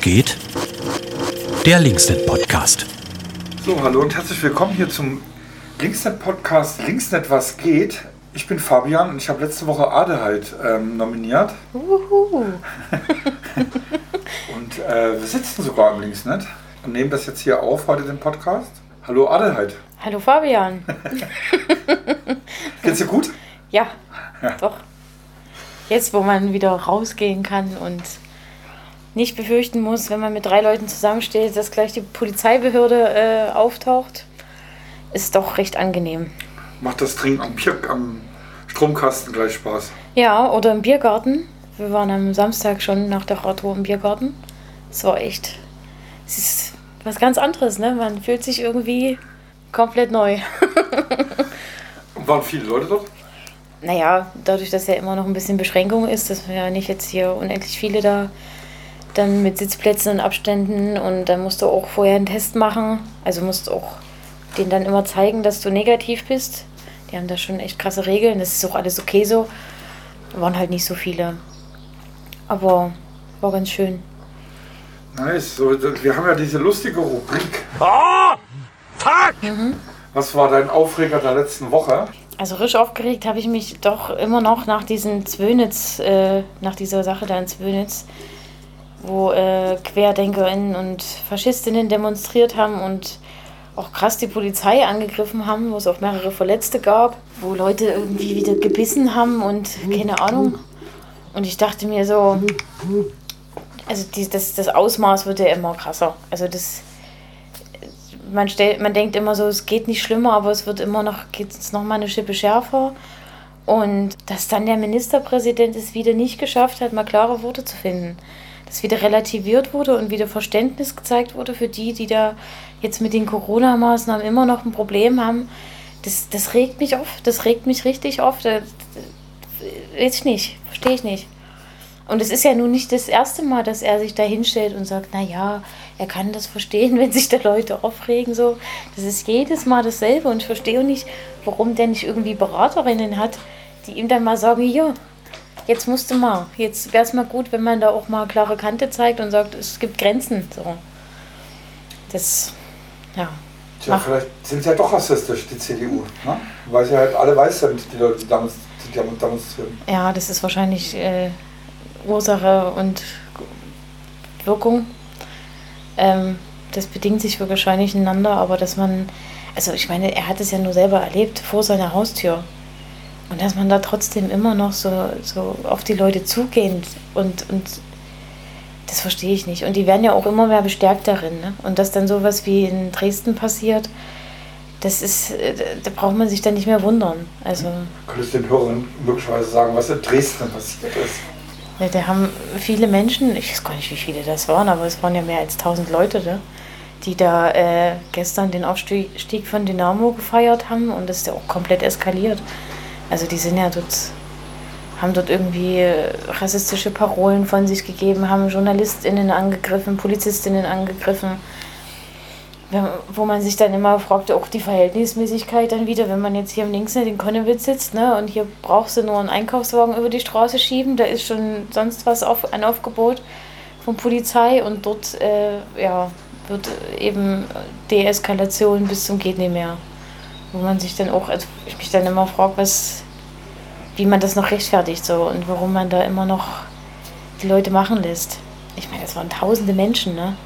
Geht? Der Linksnet Podcast. So, hallo und herzlich willkommen hier zum Linksnet Podcast Linksnet Was geht. Ich bin Fabian und ich habe letzte Woche Adelheid ähm, nominiert. Uhu. Und äh, wir sitzen sogar im Linksnet und nehmen das jetzt hier auf, heute den Podcast. Hallo Adelheid. Hallo Fabian. Geht's dir gut? Ja, Ja. doch. Jetzt, wo man wieder rausgehen kann und nicht befürchten muss, wenn man mit drei Leuten zusammensteht, dass gleich die Polizeibehörde äh, auftaucht, ist doch recht angenehm. Macht das Trinken am, Bier, am Stromkasten gleich Spaß? Ja, oder im Biergarten. Wir waren am Samstag schon nach der Radtour im Biergarten. Es war echt, es ist was ganz anderes, ne? Man fühlt sich irgendwie komplett neu. Und waren viele Leute dort? Naja, dadurch, dass ja immer noch ein bisschen Beschränkung ist, dass wir ja nicht jetzt hier unendlich viele da dann mit Sitzplätzen und Abständen und dann musst du auch vorher einen Test machen. Also musst auch denen dann immer zeigen, dass du negativ bist. Die haben da schon echt krasse Regeln. Das ist auch alles okay so. Waren halt nicht so viele. Aber war ganz schön. Nice. So, wir haben ja diese lustige Rubrik. Oh! Fuck! Was war dein Aufreger der letzten Woche? Also risch aufgeregt habe ich mich doch immer noch nach diesen Zwönitz, äh, nach dieser Sache da in Zwönitz, wo äh, QuerdenkerInnen und Faschistinnen demonstriert haben und auch krass die Polizei angegriffen haben, wo es auch mehrere Verletzte gab, wo Leute irgendwie wieder gebissen haben und keine Ahnung. Und ich dachte mir so, also die, das, das Ausmaß wird ja immer krasser. Also das, man, stell, man denkt immer so, es geht nicht schlimmer, aber es wird immer noch, geht es noch mal eine Schippe schärfer. Und dass dann der Ministerpräsident es wieder nicht geschafft hat, mal klare Worte zu finden. Dass wieder relativiert wurde und wieder Verständnis gezeigt wurde für die, die da jetzt mit den Corona-Maßnahmen immer noch ein Problem haben. Das, das regt mich auf, das regt mich richtig auf. Das, das, weiß ich nicht, verstehe ich nicht. Und es ist ja nun nicht das erste Mal, dass er sich da hinstellt und sagt, na ja, er kann das verstehen, wenn sich da Leute aufregen. So. Das ist jedes Mal dasselbe und ich verstehe auch nicht, warum der nicht irgendwie Beraterinnen hat, die ihm dann mal sagen, hier, jetzt musst du mal, jetzt wäre es mal gut, wenn man da auch mal klare Kante zeigt und sagt, es gibt Grenzen. So. Das, ja. Tja, Ach. vielleicht sind sie ja doch rassistisch, die CDU. Ne? Weil sie halt alle weiß sind, die Leute, die damals die damals demonstrieren. Ja, das ist wahrscheinlich äh, Ursache und Wirkung. Ähm, das bedingt sich wahrscheinlich ineinander, aber dass man, also ich meine, er hat es ja nur selber erlebt vor seiner Haustür. Und dass man da trotzdem immer noch so, so auf die Leute zugehend und, und das verstehe ich nicht. Und die werden ja auch immer mehr bestärkt darin. Ne? Und dass dann sowas wie in Dresden passiert, das ist, äh, da braucht man sich dann nicht mehr wundern. Also. Könntest du den Hörern möglicherweise sagen, was in Dresden passiert ist? Ja, da haben viele Menschen, ich weiß gar nicht, wie viele das waren, aber es waren ja mehr als 1000 Leute, ne, die da äh, gestern den Aufstieg von Dynamo gefeiert haben und das ist ja auch komplett eskaliert. Also die sind ja dort, haben dort irgendwie äh, rassistische Parolen von sich gegeben, haben JournalistInnen angegriffen, PolizistInnen angegriffen. Wo man sich dann immer fragte, auch die Verhältnismäßigkeit dann wieder, wenn man jetzt hier im Linksnet in Konnewitz sitzt, ne, und hier brauchst du nur einen Einkaufswagen über die Straße schieben, da ist schon sonst was auf, ein Aufgebot von Polizei und dort äh, ja, wird eben Deeskalation bis zum geht nicht mehr. Wo man sich dann auch, also ich mich dann immer frage, was, wie man das noch rechtfertigt so und warum man da immer noch die Leute machen lässt. Ich meine, es waren tausende Menschen, ne?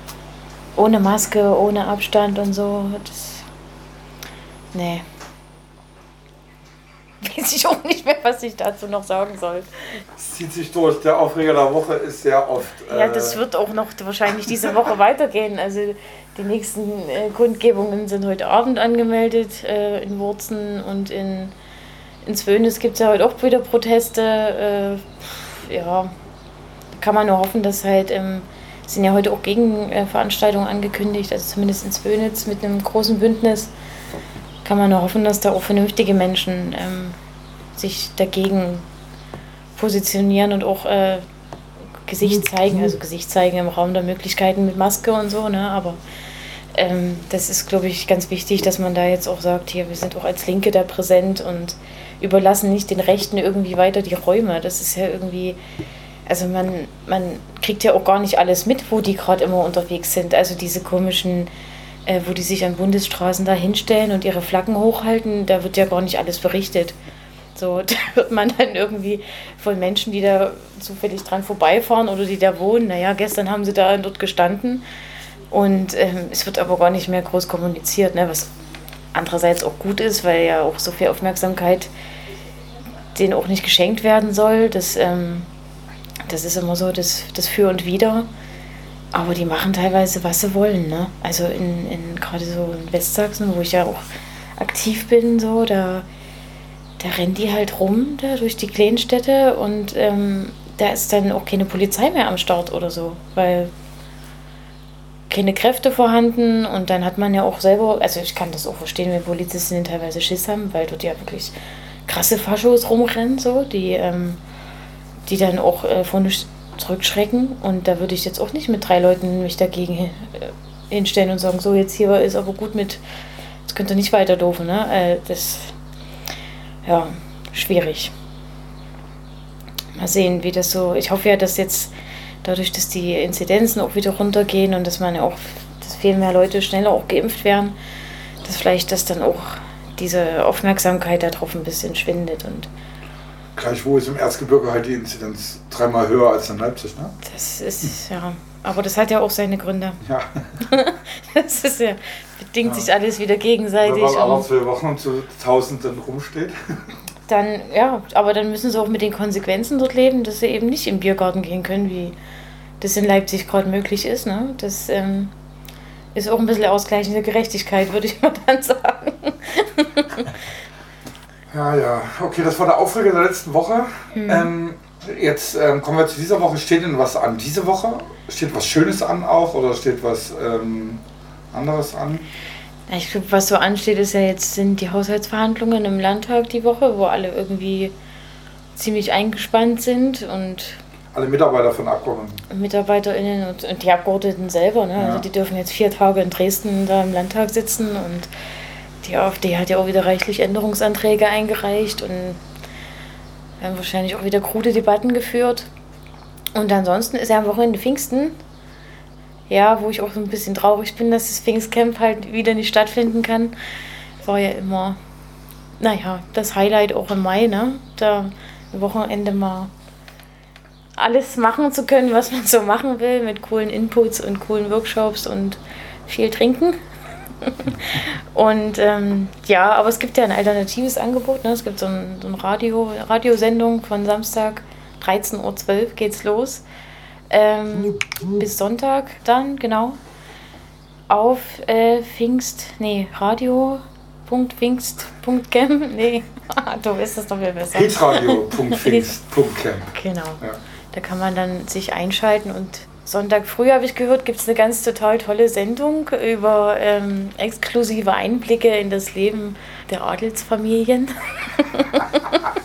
Ohne Maske, ohne Abstand und so. Das. Nee. Weiß ich auch nicht mehr, was ich dazu noch sagen soll. Es zieht sich durch. Der Aufreger der Woche ist sehr oft. Ja, äh, das wird auch noch wahrscheinlich diese Woche weitergehen. Also die nächsten äh, Kundgebungen sind heute Abend angemeldet äh, in Wurzen und in, in Zwönis gibt es ja heute auch wieder Proteste. Äh, ja, da kann man nur hoffen, dass halt, ähm, es sind ja heute auch Gegenveranstaltungen angekündigt, also zumindest in Zwönitz mit einem großen Bündnis. Kann man nur hoffen, dass da auch vernünftige Menschen ähm, sich dagegen positionieren und auch äh, Gesicht zeigen, also Gesicht zeigen im Raum der Möglichkeiten mit Maske und so, ne? Aber ähm, das ist, glaube ich, ganz wichtig, dass man da jetzt auch sagt, hier, wir sind auch als Linke da präsent und überlassen nicht den Rechten irgendwie weiter die Räume. Das ist ja irgendwie, also man, man kriegt ja auch gar nicht alles mit, wo die gerade immer unterwegs sind. Also diese komischen, äh, wo die sich an Bundesstraßen da hinstellen und ihre Flaggen hochhalten, da wird ja gar nicht alles berichtet. So, da wird man dann irgendwie von Menschen, die da zufällig dran vorbeifahren oder die da wohnen, naja, gestern haben sie da dort gestanden und ähm, es wird aber gar nicht mehr groß kommuniziert, ne, was andererseits auch gut ist, weil ja auch so viel Aufmerksamkeit denen auch nicht geschenkt werden soll. Das, ähm, das ist immer so das, das Für und Wider. Aber die machen teilweise, was sie wollen. Ne? Also in, in gerade so in Westsachsen, wo ich ja auch aktiv bin, so, da, da rennen die halt rum da durch die Kleinstädte und ähm, da ist dann auch keine Polizei mehr am Start oder so, weil keine Kräfte vorhanden und dann hat man ja auch selber, also ich kann das auch verstehen, wenn Polizisten teilweise Schiss haben, weil dort ja wirklich krasse Faschos rumrennen, so, die, ähm, die dann auch äh, vorne zurückschrecken und da würde ich jetzt auch nicht mit drei Leuten mich dagegen äh, hinstellen und sagen, so jetzt hier ist aber gut mit, jetzt könnt ihr nicht weiter doofen, ne? Äh, das, ja, schwierig. Mal sehen, wie das so, ich hoffe ja, dass jetzt dadurch, dass die Inzidenzen auch wieder runtergehen und dass man ja auch, dass viel mehr Leute schneller auch geimpft werden, dass vielleicht das dann auch diese Aufmerksamkeit darauf ein bisschen schwindet und Gleichwohl ist im Erzgebirge halt die Inzidenz dreimal höher als in Leipzig, ne? Das ist, ja. Aber das hat ja auch seine Gründe. Ja. das ist ja, bedingt ja. sich alles wieder gegenseitig. Wenn man aber zwei Wochen zu Tausenden rumsteht. Dann, ja, aber dann müssen sie auch mit den Konsequenzen dort leben, dass sie eben nicht im Biergarten gehen können, wie das in Leipzig gerade möglich ist. Ne? Das ähm, ist auch ein bisschen ausgleichende Gerechtigkeit, würde ich mal dann sagen. ja, ja. Okay, das war der Aufreger der letzten Woche. Mhm. Ähm, jetzt ähm, kommen wir zu dieser Woche. Steht denn was an diese Woche? Steht was Schönes an auch oder steht was ähm, anderes an? Ich glaube, was so ansteht, ist ja jetzt sind die Haushaltsverhandlungen im Landtag die Woche, wo alle irgendwie ziemlich eingespannt sind und alle Mitarbeiter von Abgeordneten. MitarbeiterInnen und, und die Abgeordneten selber. Ne? Also ja. Also die dürfen jetzt vier Tage in Dresden da im Landtag sitzen und die AfD hat ja auch wieder reichlich Änderungsanträge eingereicht und werden wahrscheinlich auch wieder krude Debatten geführt. Und ansonsten ist ja am Wochenende Pfingsten. Ja, wo ich auch so ein bisschen traurig bin, dass das Pfingstcamp halt wieder nicht stattfinden kann. War ja immer, naja, das Highlight auch im Mai, ne? Da am Wochenende mal alles machen zu können, was man so machen will, mit coolen Inputs und coolen Workshops und viel trinken. und ähm, ja, aber es gibt ja ein alternatives Angebot. Ne? Es gibt so, ein, so eine Radio, Radiosendung von Samstag 13.12 Uhr geht's los. Ähm, bis Sonntag dann, genau. Auf äh, Pfingst, nee, radio.pfingst.camp, nee, du weißt das doch viel besser. Hitradio.pfingst.camp. genau. Ja. Da kann man dann sich einschalten und Sonntag früh habe ich gehört, gibt es eine ganz total tolle Sendung über ähm, exklusive Einblicke in das Leben der Adelsfamilien.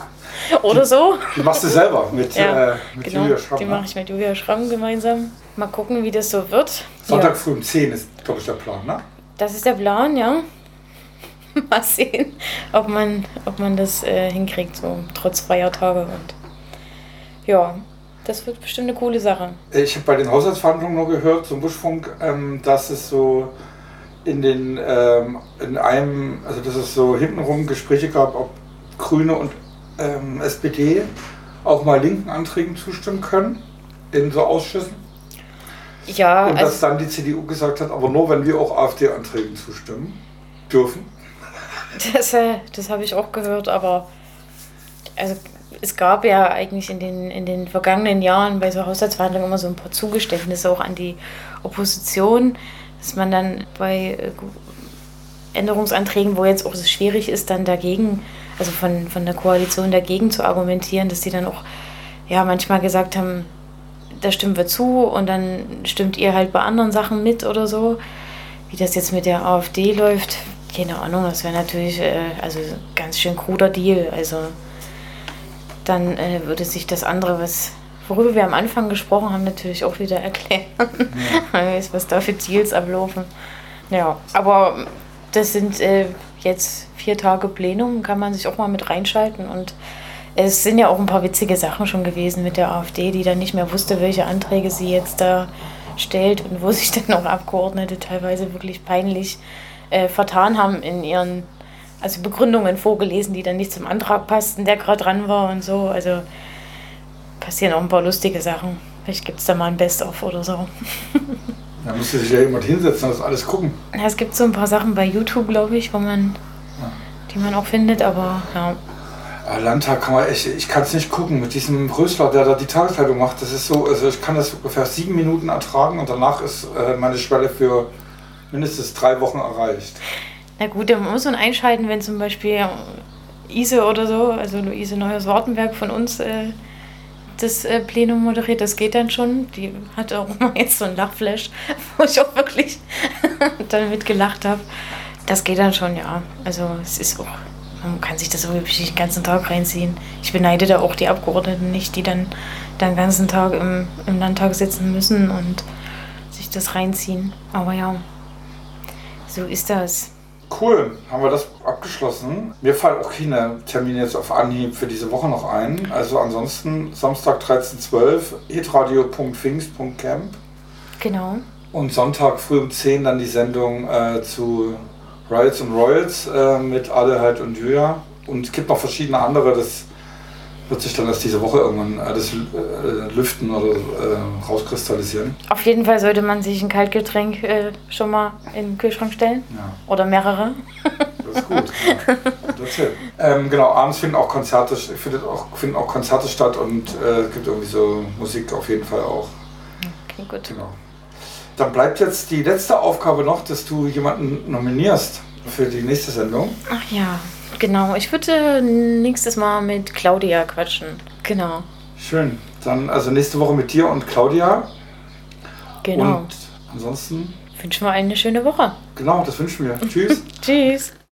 Oder so. Die machst du selber mit, ja, äh, mit genau, Julia Schramm. Die ne? mache ich mit Julia Schramm gemeinsam. Mal gucken, wie das so wird. Sonntag ja. früh um 10 ist, glaube ich, der Plan, ne? Das ist der Plan, ja. Mal sehen, ob man, ob man das äh, hinkriegt, so trotz Feiertage. Und ja, das wird bestimmt eine coole Sache. Ich habe bei den Haushaltsverhandlungen nur gehört zum Buschfunk, ähm, dass es so in den ähm, in einem, also dass es so hintenrum Gespräche gab, ob Grüne und ähm, SPD auch mal linken Anträgen zustimmen können in so Ausschüssen. Ja. Und dass also dann die CDU gesagt hat, aber nur wenn wir auch AfD-Anträgen zustimmen dürfen. Das, äh, das habe ich auch gehört, aber also es gab ja eigentlich in den, in den vergangenen Jahren bei so Haushaltsverhandlungen immer so ein paar Zugeständnisse auch an die Opposition, dass man dann bei äh, Änderungsanträgen, wo jetzt auch es schwierig ist, dann dagegen, also von, von der Koalition dagegen zu argumentieren, dass die dann auch ja manchmal gesagt haben, da stimmen wir zu und dann stimmt ihr halt bei anderen Sachen mit oder so. Wie das jetzt mit der AfD läuft, keine Ahnung, das wäre natürlich äh, also ganz schön kruder Deal. Also dann äh, würde sich das andere, was worüber wir am Anfang gesprochen haben, natürlich auch wieder erklären. Ja. was da für Deals ablaufen. Ja, aber das sind äh, jetzt vier Tage Plenum, kann man sich auch mal mit reinschalten und Es sind ja auch ein paar witzige Sachen schon gewesen mit der AfD, die dann nicht mehr wusste, welche Anträge sie jetzt da stellt und wo sich dann auch Abgeordnete teilweise wirklich peinlich äh, vertan haben in ihren also Begründungen vorgelesen, die dann nicht zum Antrag passten, der gerade dran war und so. Also passieren auch ein paar lustige Sachen. Vielleicht gibt es da mal ein Best-of oder so. Da müsste sich ja jemand hinsetzen und das alles gucken. Ja, es gibt so ein paar Sachen bei YouTube, glaube ich, wo man, die man auch findet, aber ja. Aber Landtag kann man echt, ich kann es nicht gucken mit diesem Rösler, der da die Tageszeitung macht. Das ist so, also ich kann das ungefähr sieben Minuten ertragen und danach ist äh, meine Schwelle für mindestens drei Wochen erreicht. Na gut, da muss man einschalten, wenn zum Beispiel Ise oder so, also Luise Neuers-Wartenberg von uns äh, das äh, Plenum moderiert, das geht dann schon. Die hat auch mal jetzt so ein Lachflash, wo ich auch wirklich dann mitgelacht habe. Das geht dann schon, ja. Also es ist auch, man kann sich das so wirklich den ganzen Tag reinziehen. Ich beneide da auch die Abgeordneten nicht, die dann den ganzen Tag im, im Landtag sitzen müssen und sich das reinziehen. Aber ja, so ist das. Cool, haben wir das abgeschlossen. Mir fallen auch keine Termine jetzt auf Anhieb für diese Woche noch ein. Also ansonsten Samstag 13.12 hitradio.pfingst.camp Genau. und Sonntag früh um 10 dann die Sendung äh, zu Riots und Royals äh, mit Adelheid und Julia. Und es gibt noch verschiedene andere, das wird sich dann erst diese Woche irgendwann äh, das äh, lüften oder äh, rauskristallisieren. Auf jeden Fall sollte man sich ein Kaltgetränk äh, schon mal in den Kühlschrank stellen. Ja. Oder mehrere. Das ist gut. Ja. It. Ähm, genau, abends finden auch Konzerte, findet auch, finden auch Konzerte statt und äh, es gibt irgendwie so Musik auf jeden Fall auch. Okay, gut. Genau. Dann bleibt jetzt die letzte Aufgabe noch, dass du jemanden nominierst für die nächste Sendung. Ach ja, genau. Ich würde nächstes Mal mit Claudia quatschen. Genau. Schön. Dann also nächste Woche mit dir und Claudia. Genau. Und ansonsten, Wünschen wir eine schöne Woche. genau, das wünschen wir. Tschüss. Tschüss.